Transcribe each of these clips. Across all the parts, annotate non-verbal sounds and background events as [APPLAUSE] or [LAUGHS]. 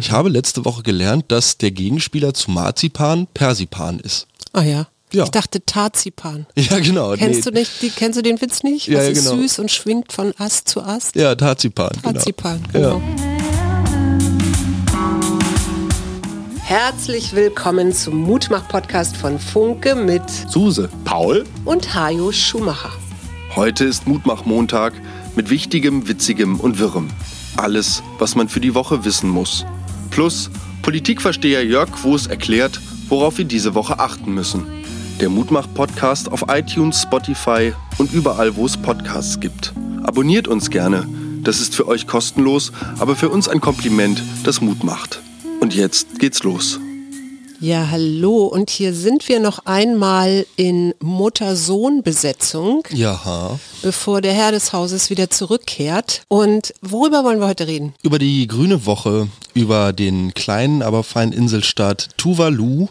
Ich habe letzte Woche gelernt, dass der Gegenspieler zu Marzipan Persipan ist. Ah ja. Ja. Ich dachte Tarzipan. [LAUGHS] Ja, genau. Kennst nee. du nicht, die, kennst du den Witz nicht? Ja, Was ja, ist genau. süß und schwingt von Ast zu Ast? Ja, Tarzipan. Tarzipan, Genau. genau. Herzlich willkommen zum Mutmach-Podcast von Funke mit Genau. Suse. Paul? und Hajo Schumacher. Heute ist Mutmach-Montag mit Wichtigem, Witzigem und Wirrem. Alles, was man für die Woche wissen muss. Plus Politikversteher Jörg Quos erklärt, worauf wir diese Woche achten müssen. Der Mutmach-Podcast auf iTunes, Spotify und überall, wo es Podcasts gibt. Abonniert uns gerne. Das ist für euch kostenlos, aber für uns ein Kompliment, das Mut macht. Und jetzt geht's los. Ja, hallo. Und hier sind wir noch einmal in Mutter-Sohn-Besetzung, Ja. bevor der Herr des Hauses wieder zurückkehrt. Und worüber wollen wir heute reden? Über die grüne Woche, über den kleinen, aber feinen Inselstaat Tuvalu,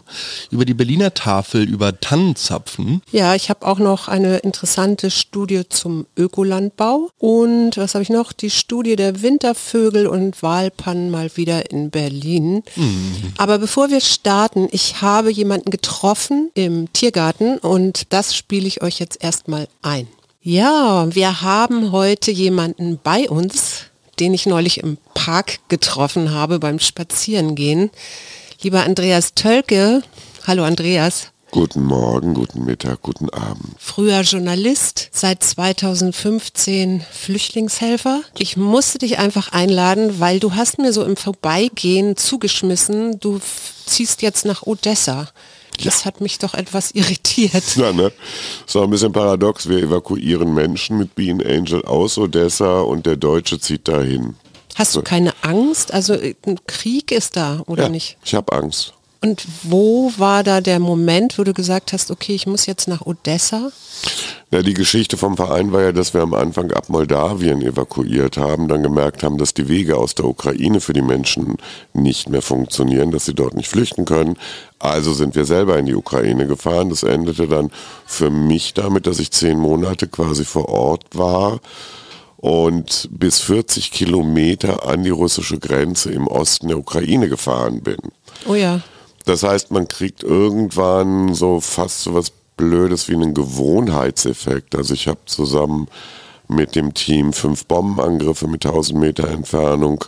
über die Berliner Tafel, über Tannenzapfen. Ja, ich habe auch noch eine interessante Studie zum Ökolandbau. Und was habe ich noch? Die Studie der Wintervögel und Walpannen mal wieder in Berlin. Aber bevor wir starten, ich habe jemanden getroffen im Tiergarten und das spiele ich euch jetzt erstmal ein. Ja, wir haben heute jemanden bei uns, den ich neulich im Park getroffen habe beim Spazierengehen. Lieber Andreas Tölke. Hallo Andreas. Guten Morgen, guten Mittag, guten Abend. früher Journalist, seit 2015 Flüchtlingshelfer. Ich musste dich einfach einladen, weil du hast mir so im Vorbeigehen zugeschmissen, du ziehst jetzt nach Odessa. Das hat mich doch etwas [LAUGHS] irritiert. Ja, ne? Ist auch ein bisschen paradox. Wir evakuieren Menschen mit Bean Angel aus Odessa und der Deutsche zieht dahin. Hast du keine Angst? Also äh, ein Krieg ist da, oder ja, nicht? Ich habe Angst. Und wo war da der Moment, wo du gesagt hast, okay, ich muss jetzt nach Odessa? Ja, die Geschichte vom Verein war ja, dass wir am Anfang ab Moldawien evakuiert haben, dann gemerkt haben, dass die Wege aus der Ukraine für die Menschen nicht mehr funktionieren, dass sie dort nicht flüchten können. Also sind wir selber in die Ukraine gefahren. Das endete dann für mich damit, dass ich zehn Monate quasi vor Ort war und bis 40 Kilometer an die russische Grenze im Osten der Ukraine gefahren bin. Oh ja. Das heißt, man kriegt irgendwann so fast so was Blödes wie einen Gewohnheitseffekt. Also ich habe zusammen mit dem Team fünf Bombenangriffe mit 1000 Meter Entfernung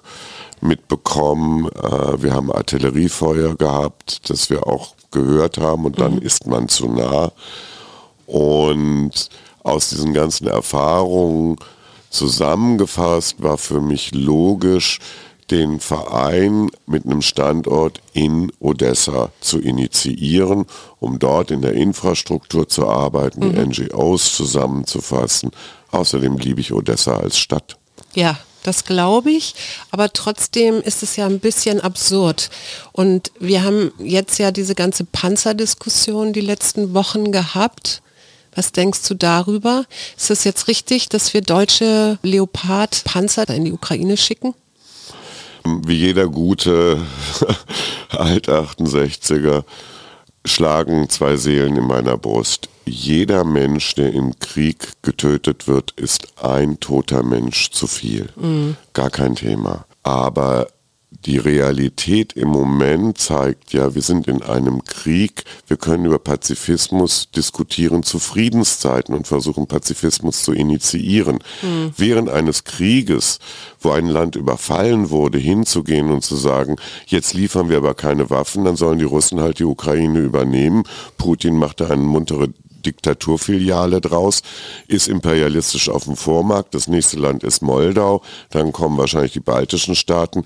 mitbekommen. Äh, wir haben Artilleriefeuer gehabt, das wir auch gehört haben und dann ist man zu nah. Und aus diesen ganzen Erfahrungen zusammengefasst war für mich logisch, den Verein mit einem Standort in Odessa zu initiieren, um dort in der Infrastruktur zu arbeiten, die NGOs zusammenzufassen. Außerdem liebe ich Odessa als Stadt. Ja, das glaube ich, aber trotzdem ist es ja ein bisschen absurd. Und wir haben jetzt ja diese ganze Panzerdiskussion die letzten Wochen gehabt. Was denkst du darüber? Ist es jetzt richtig, dass wir deutsche Leopard-Panzer in die Ukraine schicken? Wie jeder gute [LAUGHS] Alt-68er schlagen zwei Seelen in meiner Brust. Jeder Mensch, der im Krieg getötet wird, ist ein toter Mensch zu viel. Gar kein Thema. Aber die Realität im Moment zeigt ja, wir sind in einem Krieg, wir können über Pazifismus diskutieren zu Friedenszeiten und versuchen Pazifismus zu initiieren. Während eines Krieges, wo ein Land überfallen wurde, hinzugehen und zu sagen, jetzt liefern wir aber keine Waffen, dann sollen die Russen halt die Ukraine übernehmen. Putin macht da eine muntere Diktaturfiliale draus, ist imperialistisch auf dem Vormarkt, das nächste Land ist Moldau, dann kommen wahrscheinlich die baltischen Staaten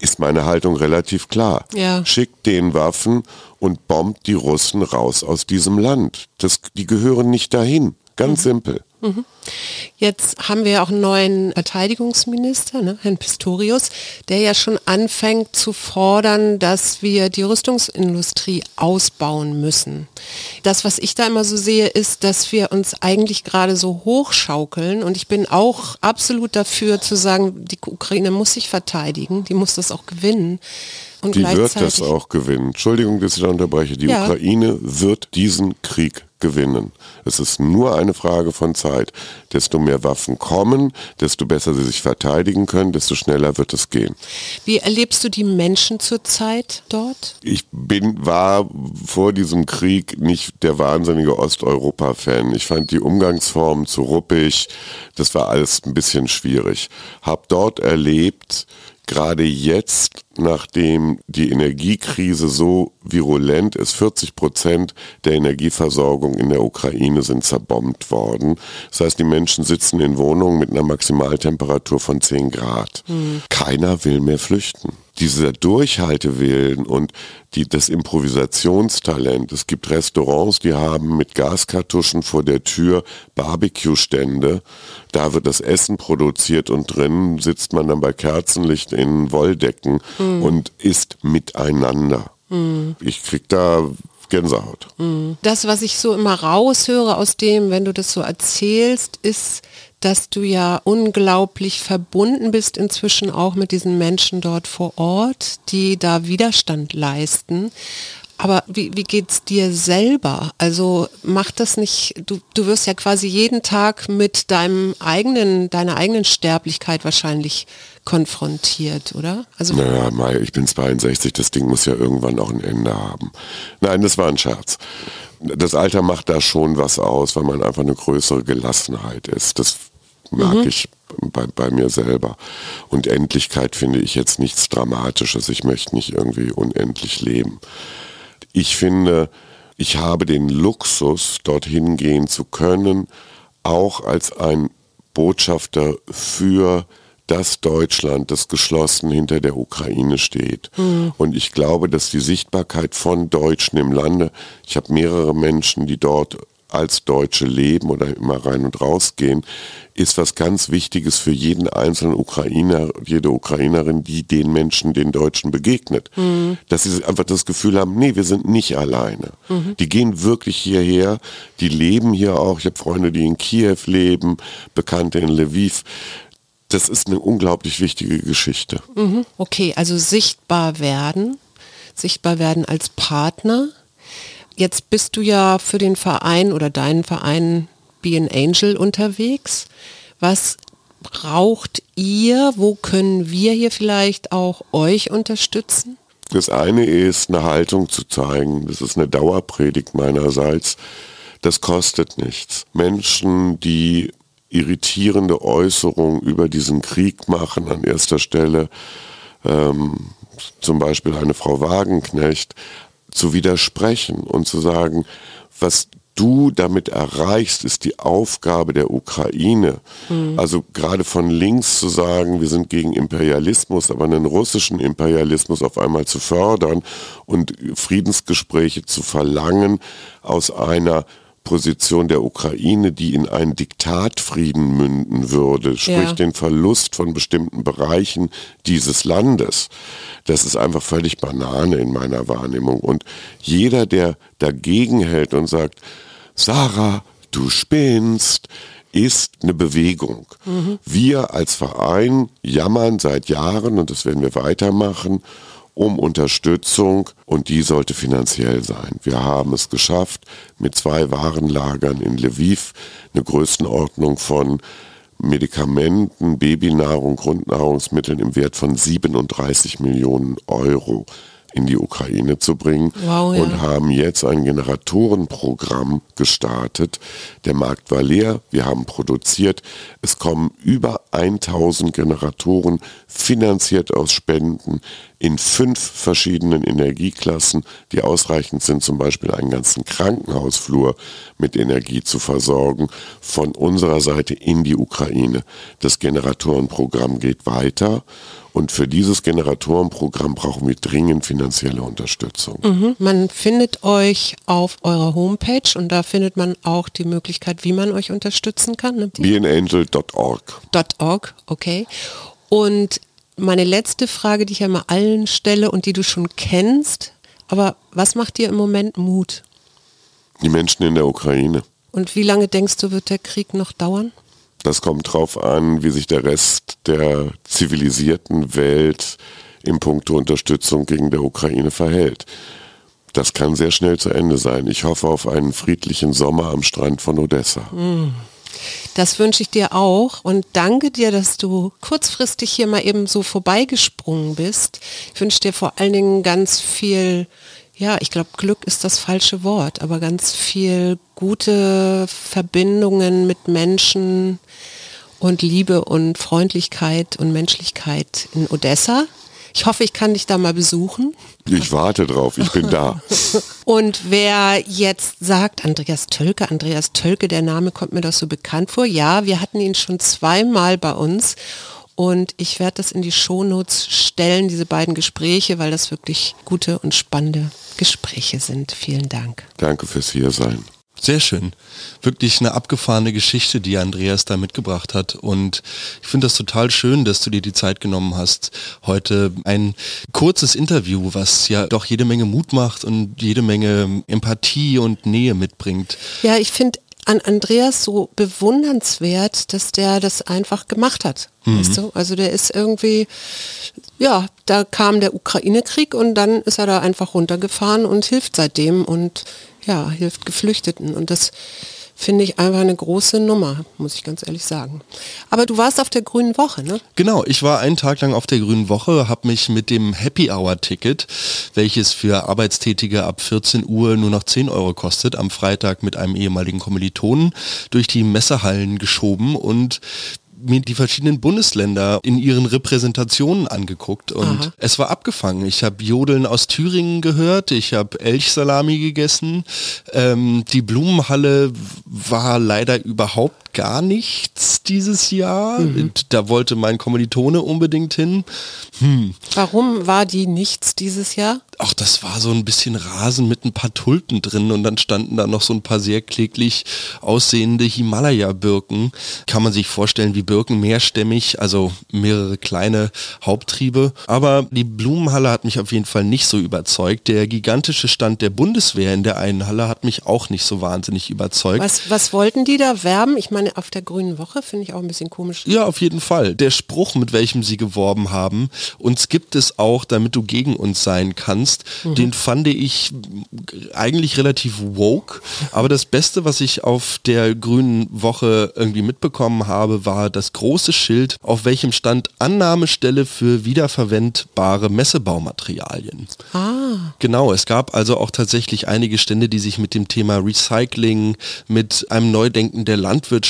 ist meine Haltung relativ klar. Ja. Schickt den Waffen und bombt die Russen raus aus diesem Land. Das, die gehören nicht dahin. Ganz simpel. Jetzt haben wir ja auch einen neuen Verteidigungsminister, ne, Herrn Pistorius, der ja schon anfängt zu fordern, dass wir die Rüstungsindustrie ausbauen müssen. Das, was ich da immer so sehe, ist, dass wir uns eigentlich gerade so hochschaukeln und ich bin auch absolut dafür zu sagen, die Ukraine muss sich verteidigen, die muss das auch gewinnen. Und Die wird das auch gewinnen. Entschuldigung, dass ich da unterbreche. Die Ja. Ukraine wird diesen Krieg gewinnen. Es ist nur eine Frage von Zeit. Desto mehr Waffen kommen, desto besser sie sich verteidigen können, desto schneller wird es gehen. Wie erlebst du die Menschen zurzeit dort? Ich bin, war vor diesem Krieg nicht der wahnsinnige Osteuropa-Fan. Ich fand die Umgangsformen zu ruppig. Das war alles ein bisschen schwierig. Hab dort erlebt, gerade jetzt, nachdem die Energiekrise so virulent ist, 40 Prozent der Energieversorgung in der Ukraine sind zerbombt worden. Das heißt, die Menschen sitzen in Wohnungen mit einer Maximaltemperatur von 10 Grad. Mhm. Keiner will mehr flüchten dieser Durchhaltewillen und die, das Improvisationstalent. Es gibt Restaurants, die haben mit Gaskartuschen vor der Tür Barbecue-Stände. Da wird das Essen produziert und drin sitzt man dann bei Kerzenlicht in Wolldecken mhm. und isst miteinander. Mhm. Ich krieg da Gänsehaut. Mhm. Das, was ich so immer raushöre aus dem, wenn du das so erzählst, ist, dass du ja unglaublich verbunden bist inzwischen auch mit diesen Menschen dort vor Ort, die da Widerstand leisten. Aber wie, wie es dir selber? Also macht das nicht, du, du wirst ja quasi jeden Tag mit deinem eigenen, deiner eigenen Sterblichkeit wahrscheinlich konfrontiert, oder? Also naja, Mai, ich bin 62, das Ding muss ja irgendwann auch ein Ende haben. Nein, das war ein Scherz. Das Alter macht da schon was aus, weil man einfach eine größere Gelassenheit ist. Das mag mhm. ich bei, bei, mir selber. Und Endlichkeit finde ich jetzt nichts Dramatisches. Ich möchte nicht irgendwie unendlich leben. Ich finde, ich habe den Luxus, dorthin gehen zu können, auch als ein Botschafter für das Deutschland, das geschlossen hinter der Ukraine steht. Mhm. Und ich glaube, dass die Sichtbarkeit von Deutschen im Lande, ich habe mehrere Menschen, die dort als Deutsche leben oder immer rein und raus gehen, ist was ganz Wichtiges für jeden einzelnen Ukrainer, jede Ukrainerin, die den Menschen, den Deutschen begegnet. Mhm. Dass sie einfach das Gefühl haben, nee, wir sind nicht alleine. Mhm. Die gehen wirklich hierher, die leben hier auch. Ich habe Freunde, die in Kiew leben, Bekannte in Lviv. Das ist eine unglaublich wichtige Geschichte. Mhm. Okay, also sichtbar werden, sichtbar werden als Partner Jetzt bist du ja für den Verein oder deinen Verein Be an Angel unterwegs. Was braucht ihr? Wo können wir hier vielleicht auch euch unterstützen? Das eine ist, eine Haltung zu zeigen. Das ist eine Dauerpredigt meinerseits. Das kostet nichts. Menschen, die irritierende Äußerungen über diesen Krieg machen, an erster Stelle ähm, zum Beispiel eine Frau Wagenknecht, zu widersprechen und zu sagen, was du damit erreichst, ist die Aufgabe der Ukraine. Mhm. Also gerade von links zu sagen, wir sind gegen Imperialismus, aber einen russischen Imperialismus auf einmal zu fördern und Friedensgespräche zu verlangen aus einer Position der Ukraine, die in einen Diktatfrieden münden würde, sprich ja. den Verlust von bestimmten Bereichen dieses Landes. Das ist einfach völlig Banane in meiner Wahrnehmung. Und jeder, der dagegen hält und sagt, Sarah, du spinnst, ist eine Bewegung. Mhm. Wir als Verein jammern seit Jahren, und das werden wir weitermachen, um Unterstützung und die sollte finanziell sein. Wir haben es geschafft, mit zwei Warenlagern in Lviv eine Größenordnung von Medikamenten, Babynahrung, Grundnahrungsmitteln im Wert von 37 Millionen Euro in die Ukraine zu bringen wow, ja. und haben jetzt ein Generatorenprogramm gestartet. Der Markt war leer, wir haben produziert. Es kommen über 1000 Generatoren finanziert aus Spenden in fünf verschiedenen Energieklassen, die ausreichend sind, zum Beispiel einen ganzen Krankenhausflur mit Energie zu versorgen, von unserer Seite in die Ukraine. Das Generatorenprogramm geht weiter und für dieses Generatorenprogramm brauchen wir dringend finanzielle Unterstützung. Mhm. Man findet euch auf eurer Homepage und da findet man auch die Möglichkeit, wie man euch unterstützen kann. Ne? Beanangel.org. .org, okay. Und meine letzte Frage, die ich ja mal allen stelle und die du schon kennst, aber was macht dir im Moment Mut? Die Menschen in der Ukraine. Und wie lange denkst du, wird der Krieg noch dauern? Das kommt drauf an, wie sich der Rest der zivilisierten Welt im Punkto Unterstützung gegen der Ukraine verhält. Das kann sehr schnell zu Ende sein. Ich hoffe auf einen friedlichen Sommer am Strand von Odessa. Das wünsche ich dir auch und danke dir, dass du kurzfristig hier mal eben so vorbeigesprungen bist. Ich wünsche dir vor allen Dingen ganz viel, ja, ich glaube, Glück ist das falsche Wort, aber ganz viel gute Verbindungen mit Menschen und Liebe und Freundlichkeit und Menschlichkeit in Odessa. Ich hoffe, ich kann dich da mal besuchen. Ich warte drauf, ich bin da. [LAUGHS] Und wer jetzt sagt, Andreas Tölke, Andreas Tölke, der Name kommt mir doch so bekannt vor. Ja, wir hatten ihn schon zweimal bei uns und ich werde das in die Shownotes stellen, diese beiden Gespräche, weil das wirklich gute und spannende Gespräche sind. Vielen Dank. Danke fürs Hiersein. Sehr schön. Wirklich eine abgefahrene Geschichte, die Andreas da mitgebracht hat. Und ich finde das total schön, dass du dir die Zeit genommen hast, heute ein kurzes Interview, was ja doch jede Menge Mut macht und jede Menge Empathie und Nähe mitbringt. Ja, ich finde an Andreas so bewundernswert, dass der das einfach gemacht hat. Mhm. Weißt du? Also der ist irgendwie, ja, da kam der Ukraine-Krieg und dann ist er da einfach runtergefahren und hilft seitdem und ja, hilft Geflüchteten. Und das finde ich einfach eine große Nummer, muss ich ganz ehrlich sagen. Aber du warst auf der Grünen Woche, ne? Genau, ich war einen Tag lang auf der Grünen Woche, habe mich mit dem Happy Hour Ticket, welches für Arbeitstätige ab 14 Uhr nur noch 10 Euro kostet, am Freitag mit einem ehemaligen Kommilitonen durch die Messehallen geschoben und mir die verschiedenen Bundesländer in ihren Repräsentationen angeguckt und Aha. es war abgefangen. Ich habe Jodeln aus Thüringen gehört, ich habe Elchsalami gegessen. Ähm, die Blumenhalle war leider überhaupt gar nichts dieses Jahr. Mhm. Da wollte mein Kommilitone unbedingt hin. Hm. Warum war die nichts dieses Jahr? ach, das war so ein bisschen Rasen mit ein paar Tulpen drin und dann standen da noch so ein paar sehr kläglich aussehende Himalaya-Birken. Kann man sich vorstellen, wie Birken mehrstämmig, also mehrere kleine Haupttriebe. Aber die Blumenhalle hat mich auf jeden Fall nicht so überzeugt. Der gigantische Stand der Bundeswehr in der einen Halle hat mich auch nicht so wahnsinnig überzeugt. Was, was wollten die da werben? Ich meine, auf der Grünen Woche finde ich auch ein bisschen komisch. Ja, auf jeden Fall. Der Spruch, mit welchem sie geworben haben, uns gibt es auch, damit du gegen uns sein kannst kannst, mhm. den fand ich eigentlich relativ woke. Aber das Beste, was ich auf der grünen Woche irgendwie mitbekommen habe, war das große Schild, auf welchem stand Annahmestelle für wiederverwendbare Messebaumaterialien. Ah. Genau, es gab also auch tatsächlich einige Stände, die sich mit dem Thema Recycling, mit einem Neudenken der Landwirtschaft,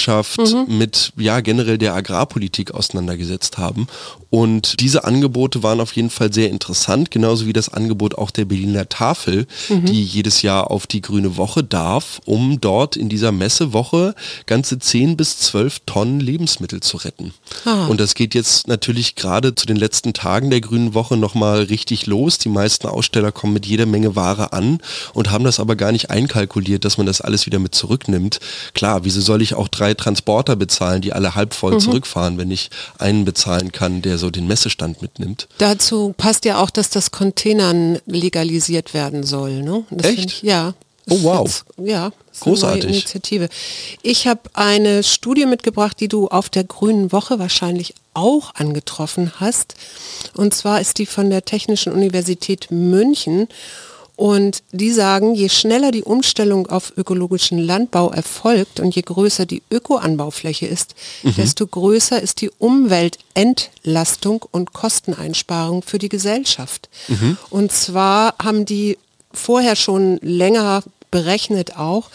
mhm. mit ja generell der Agrarpolitik auseinandergesetzt haben. Und diese Angebote waren auf jeden Fall sehr interessant, genauso wie das Angebot auch der Berliner Tafel, mhm. die jedes Jahr auf die Grüne Woche darf, um dort in dieser Messewoche ganze 10 bis 12 Tonnen Lebensmittel zu retten. Ah. Und das geht jetzt natürlich gerade zu den letzten Tagen der Grünen Woche nochmal richtig los. Die meisten Aussteller kommen mit jeder Menge Ware an und haben das aber gar nicht einkalkuliert, dass man das alles wieder mit zurücknimmt. Klar, wieso soll ich auch drei Transporter bezahlen, die alle halb voll mhm. zurückfahren, wenn ich einen bezahlen kann, der so den Messestand mitnimmt. Dazu passt ja auch, dass das Containern legalisiert werden soll. Ne? Echt? Ich, ja. Oh wow. ja, großartig. Initiative. Ich habe eine Studie mitgebracht, die du auf der Grünen Woche wahrscheinlich auch angetroffen hast. Und zwar ist die von der Technischen Universität München und die sagen, je schneller die Umstellung auf ökologischen Landbau erfolgt und je größer die Ökoanbaufläche ist, mhm. desto größer ist die Umweltentlastung und Kosteneinsparung für die Gesellschaft. Mhm. Und zwar haben die vorher schon länger berechnet auch,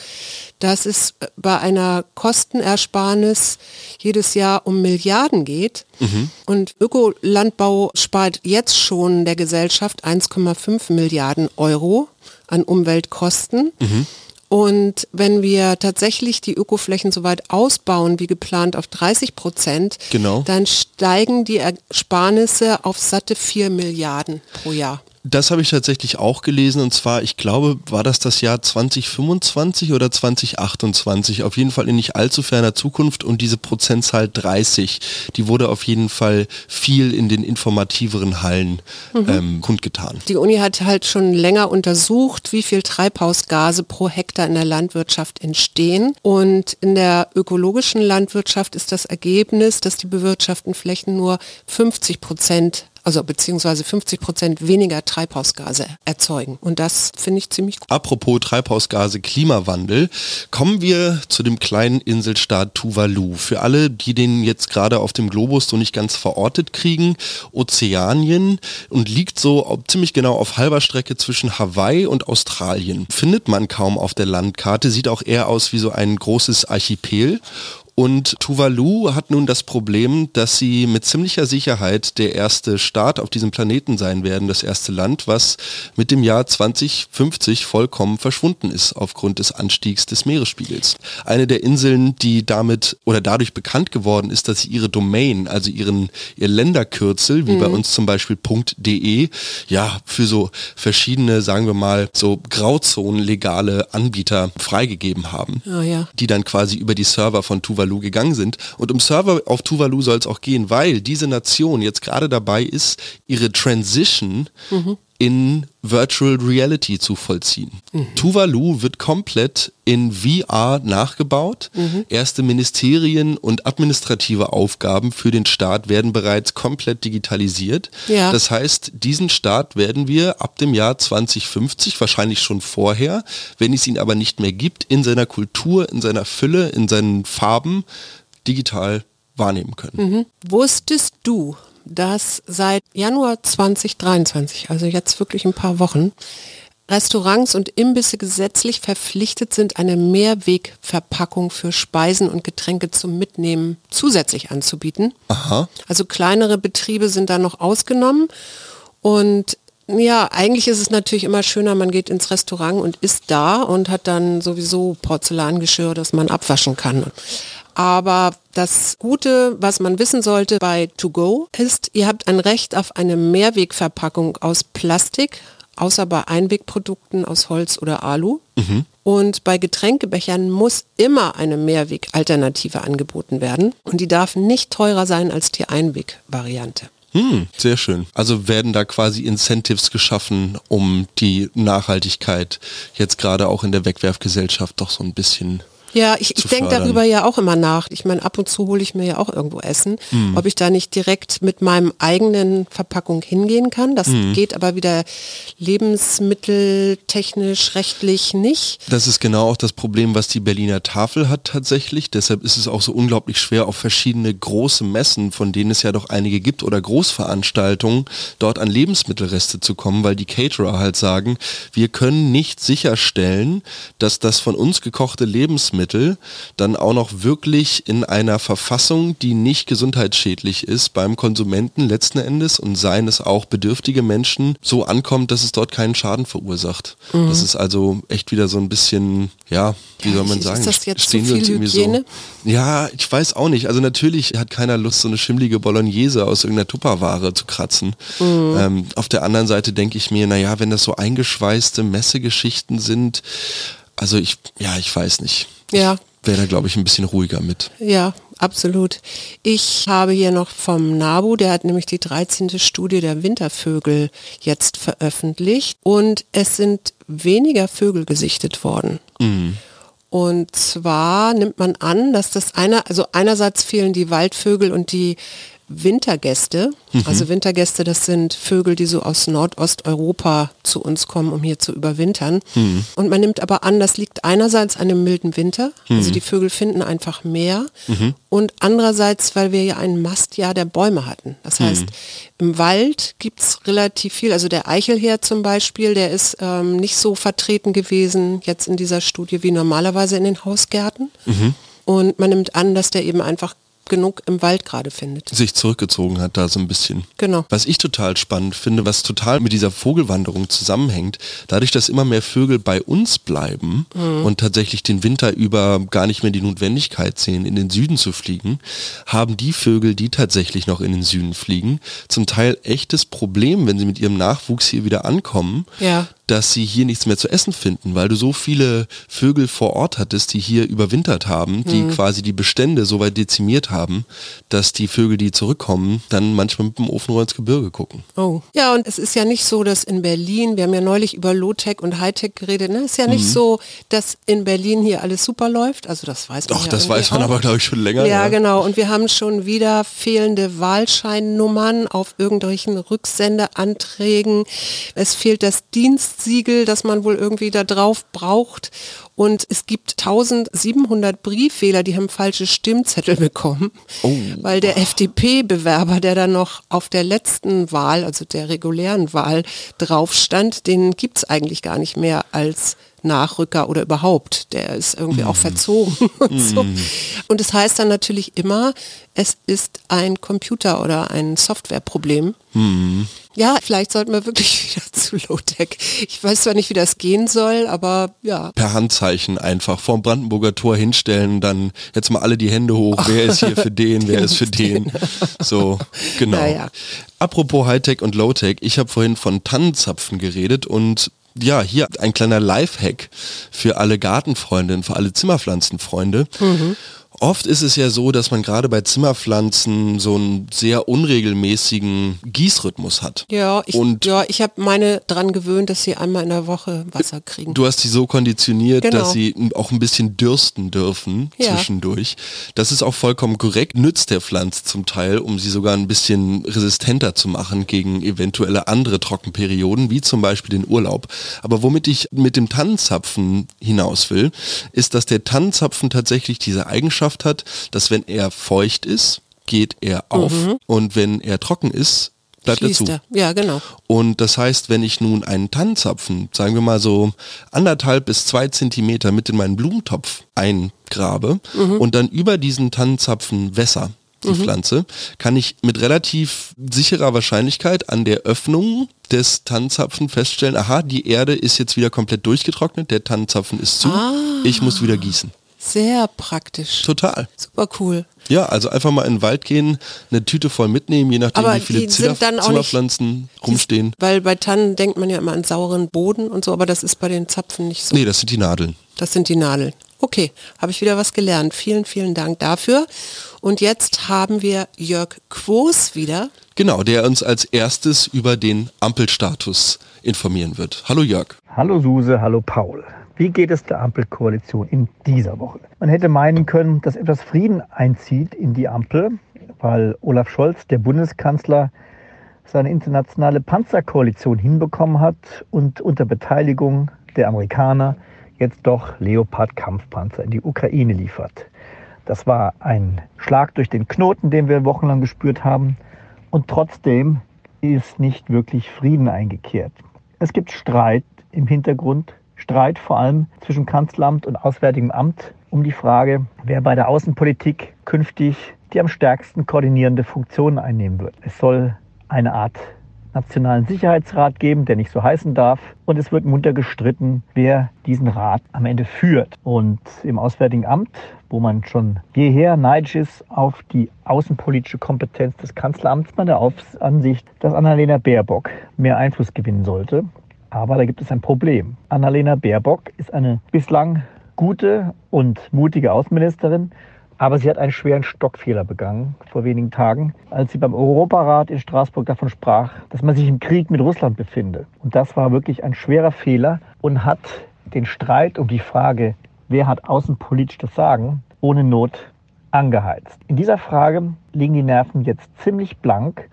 dass es bei einer Kostenersparnis jedes Jahr um Milliarden geht. Mhm. Und Ökolandbau spart jetzt schon der Gesellschaft 1,5 Milliarden Euro an Umweltkosten. Mhm. Und wenn wir tatsächlich die Ökoflächen so weit ausbauen wie geplant auf 30 Prozent, genau. dann steigen die Ersparnisse auf satte 4 Milliarden pro Jahr. Das habe ich tatsächlich auch gelesen und zwar, ich glaube, war das das Jahr 2025 oder 2028, auf jeden Fall in nicht allzu ferner Zukunft und diese Prozentzahl 30, die wurde auf jeden Fall viel in den informativeren Hallen mhm. ähm, kundgetan. Die Uni hat halt schon länger untersucht, wie viel Treibhausgase pro Hektar in der Landwirtschaft entstehen und in der ökologischen Landwirtschaft ist das Ergebnis, dass die bewirtschafteten Flächen nur 50 Prozent also beziehungsweise 50 Prozent weniger Treibhausgase erzeugen. Und das finde ich ziemlich gut. Apropos Treibhausgase, Klimawandel, kommen wir zu dem kleinen Inselstaat Tuvalu. Für alle, die den jetzt gerade auf dem Globus so nicht ganz verortet kriegen, Ozeanien und liegt so ziemlich genau auf halber Strecke zwischen Hawaii und Australien. Findet man kaum auf der Landkarte, sieht auch eher aus wie so ein großes Archipel und Tuvalu hat nun das Problem, dass sie mit ziemlicher Sicherheit der erste Staat auf diesem Planeten sein werden, das erste Land, was mit dem Jahr 2050 vollkommen verschwunden ist aufgrund des Anstiegs des Meeresspiegels. Eine der Inseln, die damit oder dadurch bekannt geworden ist, dass sie ihre Domain, also ihren ihr Länderkürzel, wie mhm. bei uns zum Beispiel .de, ja für so verschiedene, sagen wir mal, so Grauzonenlegale Anbieter freigegeben haben, oh ja. die dann quasi über die Server von Tuvalu Tuvalu gegangen sind. Und um Server auf Tuvalu soll es auch gehen, weil diese Nation jetzt gerade dabei ist, ihre Transition mhm. In Virtual Reality zu vollziehen. Mhm. Tuvalu wird komplett in VR nachgebaut. Mhm. Erste Ministerien und administrative Aufgaben für den Staat werden bereits komplett digitalisiert. Ja. Das heißt, diesen Staat werden wir ab dem Jahr 2050, wahrscheinlich schon vorher, wenn es ihn aber nicht mehr gibt, in seiner Kultur, in seiner Fülle, in seinen Farben digital wahrnehmen können. Mhm. Wusstest du, dass seit Januar 2023, also jetzt wirklich ein paar Wochen, Restaurants und Imbisse gesetzlich verpflichtet sind, eine Mehrwegverpackung für Speisen und Getränke zum Mitnehmen zusätzlich anzubieten. Aha. Also kleinere Betriebe sind da noch ausgenommen. Und ja, eigentlich ist es natürlich immer schöner, man geht ins Restaurant und isst da und hat dann sowieso Porzellangeschirr, das man abwaschen kann. Aber das Gute, was man wissen sollte bei To Go, ist, ihr habt ein Recht auf eine Mehrwegverpackung aus Plastik, außer bei Einwegprodukten aus Holz oder Alu. Mhm. Und bei Getränkebechern muss immer eine Mehrwegalternative angeboten werden. Und die darf nicht teurer sein als die Einwegvariante. Hm, sehr schön. Also werden da quasi Incentives geschaffen, um die Nachhaltigkeit jetzt gerade auch in der Wegwerfgesellschaft doch so ein bisschen ja, ich, ich denke darüber ja auch immer nach. Ich meine, ab und zu hole ich mir ja auch irgendwo Essen. Mhm. Ob ich da nicht direkt mit meinem eigenen Verpackung hingehen kann. Das mhm. geht aber wieder lebensmitteltechnisch, rechtlich nicht. Das ist genau auch das Problem, was die Berliner Tafel hat tatsächlich. Deshalb ist es auch so unglaublich schwer, auf verschiedene große Messen, von denen es ja doch einige gibt, oder Großveranstaltungen, dort an Lebensmittelreste zu kommen, weil die Caterer halt sagen, wir können nicht sicherstellen, dass das von uns gekochte Lebensmittel Lebensmittel dann auch noch wirklich in einer Verfassung, die nicht gesundheitsschädlich ist beim Konsumenten letzten Endes und seien es auch bedürftige Menschen, so ankommt, dass es dort keinen Schaden verursacht. Mhm. Das ist also echt wieder so ein bisschen, ja, wie ja, soll man sagen, stehen wir uns irgendwie Hygiene? so. Ja, ich weiß auch nicht. Also natürlich hat keiner Lust, so eine schimmlige Bolognese aus irgendeiner Tupperware zu kratzen. Mhm. Ähm, auf der anderen Seite denke ich mir, naja, wenn das so eingeschweißte Messegeschichten sind, also ich, ja, ich weiß nicht. Ja. Wäre da, glaube ich, ein bisschen ruhiger mit. Ja, absolut. Ich habe hier noch vom NABU, der hat nämlich die 13. Studie der Wintervögel jetzt veröffentlicht und es sind weniger Vögel gesichtet worden. Mhm. Und zwar nimmt man an, dass das einer, also einerseits fehlen die Waldvögel und die Wintergäste. Mhm. Also Wintergäste, das sind Vögel, die so aus Nordosteuropa zu uns kommen, um hier zu überwintern. Mhm. Und man nimmt aber an, das liegt einerseits an dem milden Winter. Also mhm. Also die Vögel finden einfach mehr. Mhm. Und andererseits, weil wir ja ein Mastjahr der Bäume hatten. Das mhm. heißt, im Wald gibt es relativ viel. Also der Eichelheer zum Beispiel, der ist ähm, nicht so vertreten gewesen jetzt in dieser Studie wie normalerweise in den Hausgärten. Mhm. Und man nimmt an, dass der eben einfach genug im Wald gerade findet. Sich zurückgezogen hat da so ein bisschen. Genau. Was ich total spannend finde, was total mit dieser Vogelwanderung zusammenhängt, dadurch, dass immer mehr Vögel bei uns bleiben mhm. und tatsächlich den Winter über gar nicht mehr die Notwendigkeit sehen, in den Süden zu fliegen, haben die Vögel, die tatsächlich noch in den Süden fliegen, zum Teil echtes Problem, wenn sie mit ihrem Nachwuchs hier wieder ankommen, ja. dass sie hier nichts mehr zu essen finden, weil du so viele Vögel vor Ort hattest, die hier überwintert haben, die mhm. quasi die Bestände so weit dezimiert haben, dass die Vögel, die zurückkommen, dann manchmal mit dem Ofenrohr ins Gebirge gucken. Oh. Ja, und es ist ja nicht so, dass in Berlin, wir haben ja neulich über Low-Tech und High-Tech geredet, ne? Es ist ja nicht mhm. so, dass in Berlin hier alles super läuft. Also das weiß man Doch, ja das weiß man auch. aber, glaube ich, schon länger. Ja, ja, genau. Und wir haben schon wieder fehlende Wahlscheinnummern auf irgendwelchen Rücksendeanträgen. Es fehlt das Dienstsiegel, das man wohl irgendwie da drauf braucht. Und es gibt 1700 Brieffehler, die haben falsche Stimmzettel bekommen, oh. weil der FDP-Bewerber, der dann noch auf der letzten Wahl, also der regulären Wahl, drauf stand, den gibt es eigentlich gar nicht mehr als Nachrücker oder überhaupt. Der ist irgendwie mm. auch verzogen [LAUGHS] und mm. so. Mhm. Und es das heißt dann natürlich immer, es ist ein Computer- oder ein Softwareproblem. Mm. Ja, vielleicht sollten wir wirklich [LAUGHS] wieder zu Low-Tech. Ich weiß zwar nicht, wie das gehen soll, aber ja. Per Handzeichen einfach vorm Brandenburger Tor hinstellen, dann jetzt mal alle die Hände hoch, wer ist hier für [LAUGHS] den, wer ist für den. So, genau. Naja. Apropos Hightech und Low-Tech, ich habe vorhin von Tannenzapfen geredet und ja, hier ein kleiner Lifehack für alle Gartenfreundinnen, für alle Zimmerpflanzenfreunde. Mhm. Oft ist es ja so, dass man gerade bei Zimmerpflanzen so einen sehr unregelmäßigen Gießrhythmus hat. Ja, ich, und ja, ich habe meine dran gewöhnt, dass sie einmal in der Woche Wasser kriegen. Du hast sie so konditioniert, genau. dass sie auch ein bisschen dürsten dürfen ja. zwischendurch. Das ist auch vollkommen korrekt, nützt der Pflanze zum Teil, um sie sogar ein bisschen resistenter zu machen gegen eventuelle andere Trockenperioden, wie zum Beispiel den Urlaub. Aber womit ich mit dem Tannenzapfen hinaus will, ist, dass der Tannenzapfen tatsächlich diese Eigenschaft Eigenschaft hat, dass wenn er feucht ist, geht er auf mhm. und wenn er trocken ist, bleibt Schließt er zu. Er. Ja, genau. Und das heißt, wenn ich nun einen Tannenzapfen, sagen wir mal so anderthalb bis zwei Zentimeter mit in meinen Blumentopf eingrabe mhm. und dann über diesen Tannenzapfen wässer, die mhm. Pflanze, kann ich mit relativ sicherer Wahrscheinlichkeit an der Öffnung des Tannenzapfen feststellen, aha, die Erde ist jetzt wieder komplett durchgetrocknet, der Tannenzapfen ist zu, ah. ich muss wieder gießen. Sehr praktisch. Total. Super cool. Ja, also einfach mal in den Wald gehen, eine Tüte voll mitnehmen, je nachdem aber wie viele Zimmer, Zimmerpflanzen nicht, rumstehen. Die, weil bei Tannen denkt man ja immer an sauren Boden und so, aber das ist bei den Zapfen nicht so. Nee, das sind die Nadeln. Das sind die Nadeln. Okay, habe ich wieder was gelernt. Vielen, vielen Dank dafür. Und jetzt haben wir Jörg Quos wieder. Genau, der uns als erstes über den Ampelstatus informieren wird. Hallo Jörg. Hallo Suse, hallo Paul. Wie geht es der Ampelkoalition in dieser Woche? Man hätte meinen können, dass etwas Frieden einzieht in die Ampel, weil Olaf Scholz, der Bundeskanzler, seine internationale Panzerkoalition hinbekommen hat und unter Beteiligung der Amerikaner jetzt doch Leopard-Kampfpanzer in die Ukraine liefert. Das war ein Schlag durch den Knoten, den wir wochenlang gespürt haben. Und trotzdem ist nicht wirklich Frieden eingekehrt. Es gibt Streit im Hintergrund Streit vor allem zwischen Kanzleramt und Auswärtigem Amt um die Frage, wer bei der Außenpolitik künftig die am stärksten koordinierende Funktion einnehmen wird. Es soll eine Art Nationalen Sicherheitsrat geben, der nicht so heißen darf. Und es wird munter gestritten, wer diesen Rat am Ende führt. Und im Auswärtigen Amt, wo man schon jeher neidisch ist auf die außenpolitische Kompetenz des Kanzleramts, man der Ansicht, dass Annalena Baerbock mehr Einfluss gewinnen sollte. Aber da gibt es ein Problem. Annalena Baerbock ist eine bislang gute und mutige Außenministerin, aber sie hat einen schweren Stockfehler begangen vor wenigen Tagen, als sie beim Europarat in Straßburg davon sprach, dass man sich im Krieg mit Russland befinde. Und das war wirklich ein schwerer Fehler und hat den Streit um die Frage, wer hat außenpolitisch das Sagen, ohne Not angeheizt. In dieser Frage liegen die Nerven jetzt ziemlich blank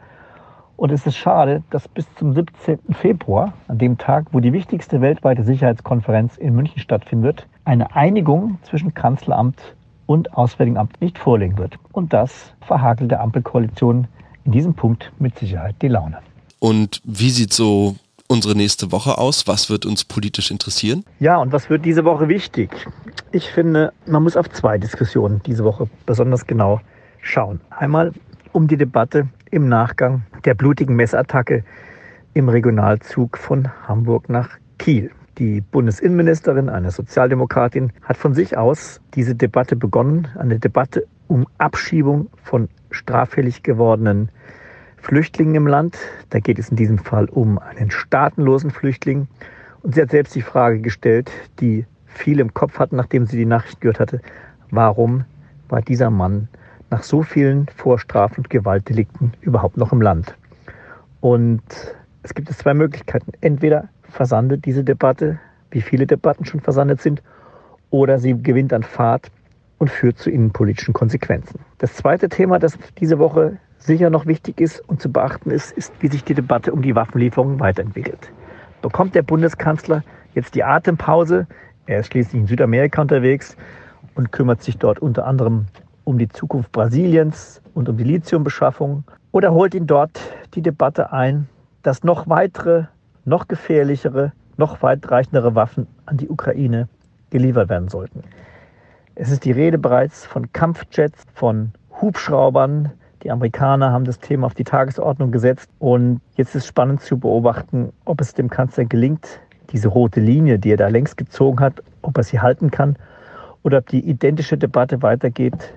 und es ist schade, dass bis zum 17. Februar, an dem Tag, wo die wichtigste weltweite Sicherheitskonferenz in München stattfindet, eine Einigung zwischen Kanzleramt und Auswärtigem Amt nicht vorliegen wird. Und das verhagelt der Ampelkoalition in diesem Punkt mit Sicherheit die Laune. Und wie sieht so unsere nächste Woche aus? Was wird uns politisch interessieren? Ja, und was wird diese Woche wichtig? Ich finde, man muss auf zwei Diskussionen diese Woche besonders genau schauen. Einmal um die Debatte im Nachgang der blutigen Messattacke im Regionalzug von Hamburg nach Kiel. Die Bundesinnenministerin, eine Sozialdemokratin, hat von sich aus diese Debatte begonnen, eine Debatte um Abschiebung von straffällig gewordenen Flüchtlingen im Land. Da geht es in diesem Fall um einen staatenlosen Flüchtling. Und sie hat selbst die Frage gestellt, die viele im Kopf hatten, nachdem sie die Nachricht gehört hatte, warum war dieser Mann nach so vielen Vorstrafen und Gewaltdelikten überhaupt noch im Land? Und es gibt es zwei Möglichkeiten. Entweder versandet diese Debatte, wie viele Debatten schon versandet sind, oder sie gewinnt an Fahrt und führt zu innenpolitischen Konsequenzen. Das zweite Thema, das diese Woche sicher noch wichtig ist und zu beachten ist, ist, wie sich die Debatte um die Waffenlieferungen weiterentwickelt. Bekommt der Bundeskanzler jetzt die Atempause? Er ist schließlich in Südamerika unterwegs und kümmert sich dort unter anderem um die Zukunft Brasiliens und um die Lithiumbeschaffung. Oder holt ihn dort die Debatte ein, dass noch weitere, noch gefährlichere, noch weitreichendere Waffen an die Ukraine geliefert werden sollten. Es ist die Rede bereits von Kampfjets, von Hubschraubern. Die Amerikaner haben das Thema auf die Tagesordnung gesetzt. Und jetzt ist spannend zu beobachten, ob es dem Kanzler gelingt, diese rote Linie, die er da längst gezogen hat, ob er sie halten kann oder ob die identische Debatte weitergeht,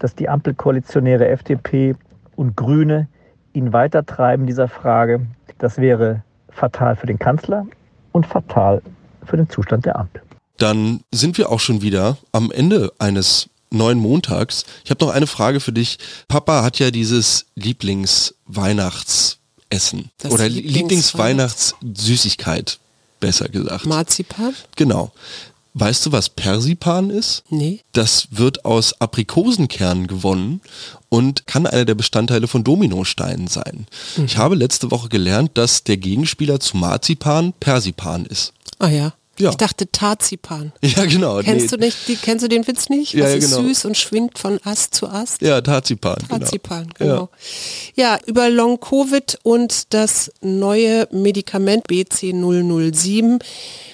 dass die Ampelkoalitionäre FDP und Grüne ihn weitertreiben in dieser Frage. Das wäre fatal für den Kanzler und fatal für den Zustand der Ampel. Dann sind wir auch schon wieder am Ende eines neuen Montags. Ich habe noch eine Frage für dich. Papa hat ja dieses Lieblingsweihnachtsessen oder Lieblingsweihnachtssüßigkeit, besser gesagt. Marzipan? Genau. Weißt du, was Persipan ist? Nee. Das wird aus Aprikosenkernen gewonnen und kann einer der Bestandteile von Dominosteinen sein. Mhm. Ich habe letzte Woche gelernt, dass der Gegenspieler zu Marzipan Persipan ist. Ah ja. Ja. Ich dachte Tarzipan. [LAUGHS] Ja, genau. Kennst nee. du nicht, die, kennst du den Witz nicht? Ja, Was ja, ist genau. süß und schwingt von Ast zu Ast? Ja, Tarzipan. Tarzipan, genau. genau. Ja. ja, über Long Covid und das neue Medikament BC 007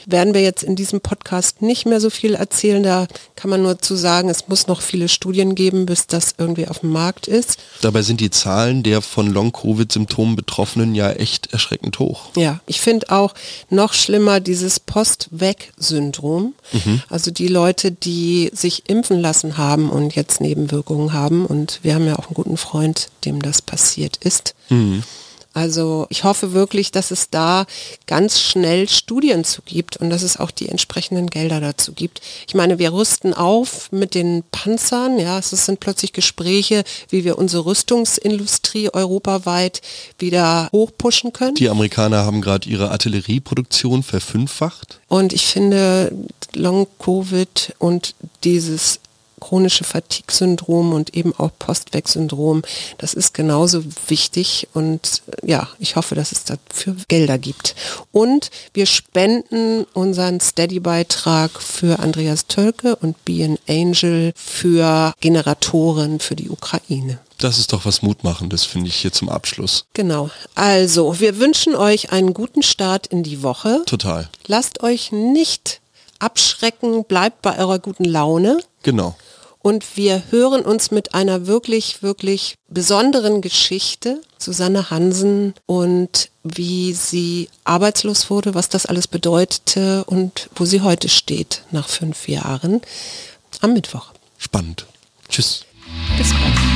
werden wir jetzt in diesem Podcast nicht mehr so viel erzählen. Da kann man nur zu sagen, es muss noch viele Studien geben, bis das irgendwie auf dem Markt ist. Dabei sind die Zahlen der von Long-Covid-Symptomen Betroffenen ja echt erschreckend hoch. Ja, ich finde auch noch schlimmer dieses Post-Weg-Syndrom. Mhm. Also die Leute, die sich impfen lassen haben und jetzt Nebenwirkungen haben. Und wir haben ja auch einen guten Freund, dem das passiert ist. Mhm. Also ich hoffe wirklich, dass es da ganz schnell Studien zu gibt und dass es auch die entsprechenden Gelder dazu gibt. Ich meine, wir rüsten auf mit den Panzern, ja, es sind plötzlich Gespräche, wie wir unsere Rüstungsindustrie europaweit wieder hochpushen können. Die Amerikaner haben gerade ihre Artillerieproduktion verfünffacht. Und ich finde, Long-Covid und dieses chronische Fatigue-Syndrom und eben auch Postweg-Syndrom, das ist genauso wichtig und äh, ja, ich hoffe, dass es dafür Gelder gibt. Und wir spenden unseren Steady-Beitrag für Andreas Tölke und Be an Angel für Generatoren für die Ukraine. Das ist doch was Mutmachendes, finde ich hier zum Abschluss. Genau. Also, wir wünschen euch einen guten Start in die Woche. Total. Lasst euch nicht abschrecken, bleibt bei eurer guten Laune. Genau. Und wir hören uns mit einer wirklich, wirklich besonderen Geschichte, Susanne Hansen und wie sie arbeitslos wurde, was das alles bedeutete und wo sie heute steht nach fünf Jahren am Mittwoch. Spannend. Tschüss. Bis bald.